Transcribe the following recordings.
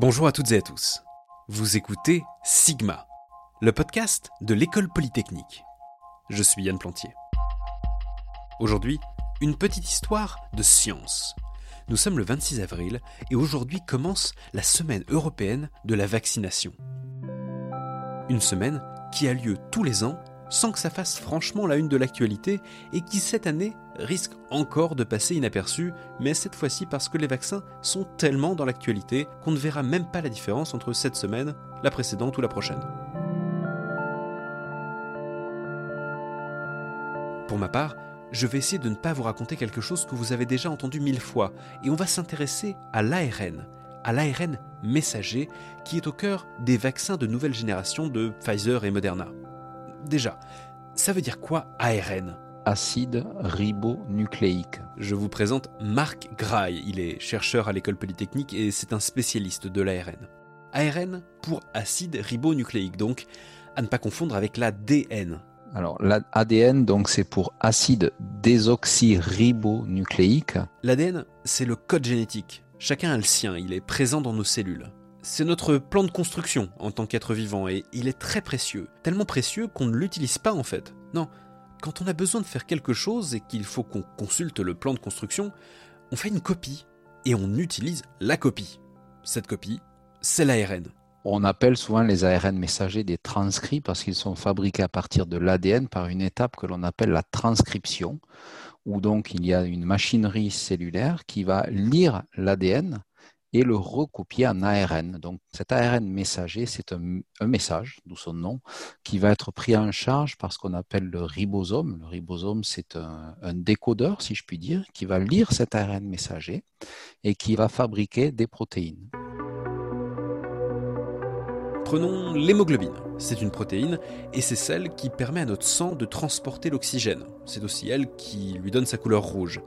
Bonjour à toutes et à tous. Vous écoutez Sigma, le podcast de l'école polytechnique. Je suis Yann Plantier. Aujourd'hui, une petite histoire de science. Nous sommes le 26 avril et aujourd'hui commence la semaine européenne de la vaccination. Une semaine qui a lieu tous les ans sans que ça fasse franchement la une de l'actualité et qui cette année risque encore de passer inaperçu, mais cette fois-ci parce que les vaccins sont tellement dans l'actualité qu'on ne verra même pas la différence entre cette semaine, la précédente ou la prochaine. Pour ma part, je vais essayer de ne pas vous raconter quelque chose que vous avez déjà entendu mille fois, et on va s'intéresser à l'ARN, à l'ARN messager, qui est au cœur des vaccins de nouvelle génération de Pfizer et Moderna. Déjà, ça veut dire quoi ARN Acide ribonucléique. Je vous présente Marc Graille. Il est chercheur à l'école polytechnique et c'est un spécialiste de l'ARN. ARN pour acide ribonucléique, donc à ne pas confondre avec l'ADN. Alors l'ADN, donc c'est pour acide désoxyribonucléique. L'ADN, c'est le code génétique. Chacun a le sien, il est présent dans nos cellules. C'est notre plan de construction en tant qu'être vivant et il est très précieux. Tellement précieux qu'on ne l'utilise pas en fait. Non, quand on a besoin de faire quelque chose et qu'il faut qu'on consulte le plan de construction, on fait une copie et on utilise la copie. Cette copie, c'est l'ARN. On appelle souvent les ARN messagers des transcrits parce qu'ils sont fabriqués à partir de l'ADN par une étape que l'on appelle la transcription, où donc il y a une machinerie cellulaire qui va lire l'ADN et le recopier en ARN. Donc cet ARN messager, c'est un, message, d'où son nom, qui va être pris en charge par ce qu'on appelle le ribosome. Le ribosome, c'est un, un, décodeur, si je puis dire, qui va lire cet ARN messager et qui va fabriquer des protéines. Prenons l'hémoglobine. C'est une protéine et c'est celle qui permet à notre sang de transporter l'oxygène. C'est aussi elle qui lui donne sa couleur rouge.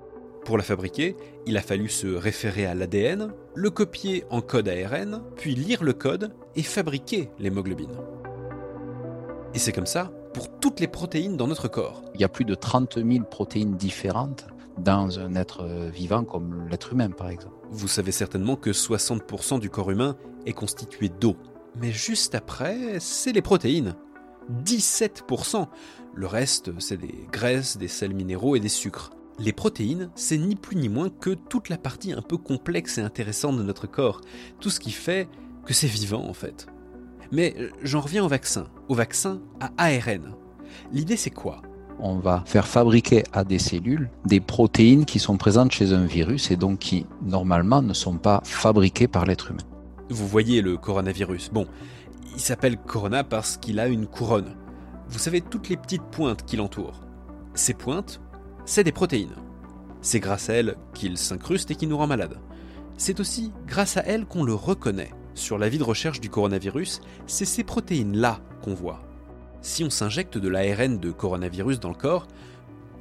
Pour la fabriquer, il a fallu se référer à l'ADN, le copier en code ARN, puis lire le code et fabriquer l'hémoglobine. Et c'est comme ça pour toutes les protéines dans notre corps. Il y a plus de 30 000 protéines différentes dans un être vivant comme l'être humain par exemple. Vous savez certainement que 60% du corps humain est constitué d'eau. Mais juste après, c'est les protéines. 17%. Le reste, c'est des graisses, des sels minéraux et des sucres. Les protéines, c'est ni plus ni moins que toute la partie un peu complexe et intéressante de notre corps, tout ce qui fait que c'est vivant en fait. Mais j'en reviens au vaccin, au vaccin à ARN. L'idée c'est quoi? On va faire fabriquer à des cellules des protéines qui sont présentes chez un virus et donc qui normalement ne sont pas fabriquées par l'être humain. Vous voyez le coronavirus. Bon, il s'appelle Corona parce qu'il a une couronne. Vous savez toutes les petites pointes qui l'entourent. Ces pointes, c'est des protéines. C'est grâce à elles qu'il s'incruste et qu'il nous rend malade. C'est aussi grâce à elles qu'on le reconnaît. Sur la vie de recherche du coronavirus, c'est ces protéines-là qu'on voit. Si on s'injecte de l'ARN de coronavirus dans le corps,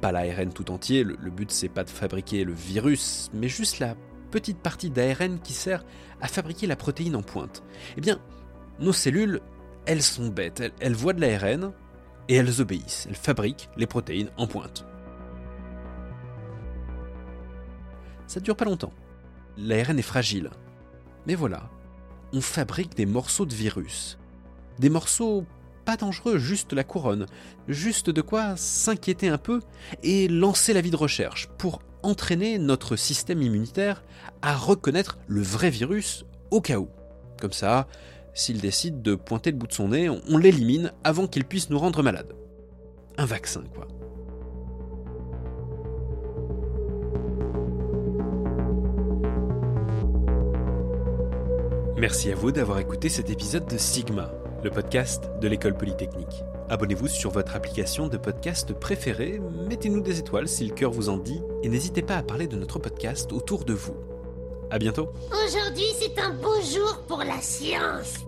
pas l'ARN tout entier, le, but c'est pas de fabriquer le virus, mais juste la petite partie d'ARN qui sert à fabriquer la protéine en pointe. Eh bien, nos cellules, elles sont bêtes, elles, elles voient de l'ARN et elles obéissent, elles fabriquent les protéines en pointe. Ça dure pas longtemps. L'ARN est fragile. Mais voilà, on fabrique des morceaux de virus. Des morceaux pas dangereux, juste la couronne. Juste de quoi s'inquiéter un peu et lancer la vie de recherche pour entraîner notre système immunitaire à reconnaître le vrai virus au cas où. Comme ça, s'il décide de pointer le bout de son nez, on l'élimine avant qu'il puisse nous rendre malades. Un vaccin, quoi. Merci à vous d'avoir écouté cet épisode de Sigma, le podcast de l'école polytechnique. Abonnez-vous sur votre application de podcast préférée, mettez-nous des étoiles si le cœur vous en dit, et n'hésitez pas à parler de notre podcast autour de vous. À bientôt. Aujourd'hui, c'est un beau jour pour la science.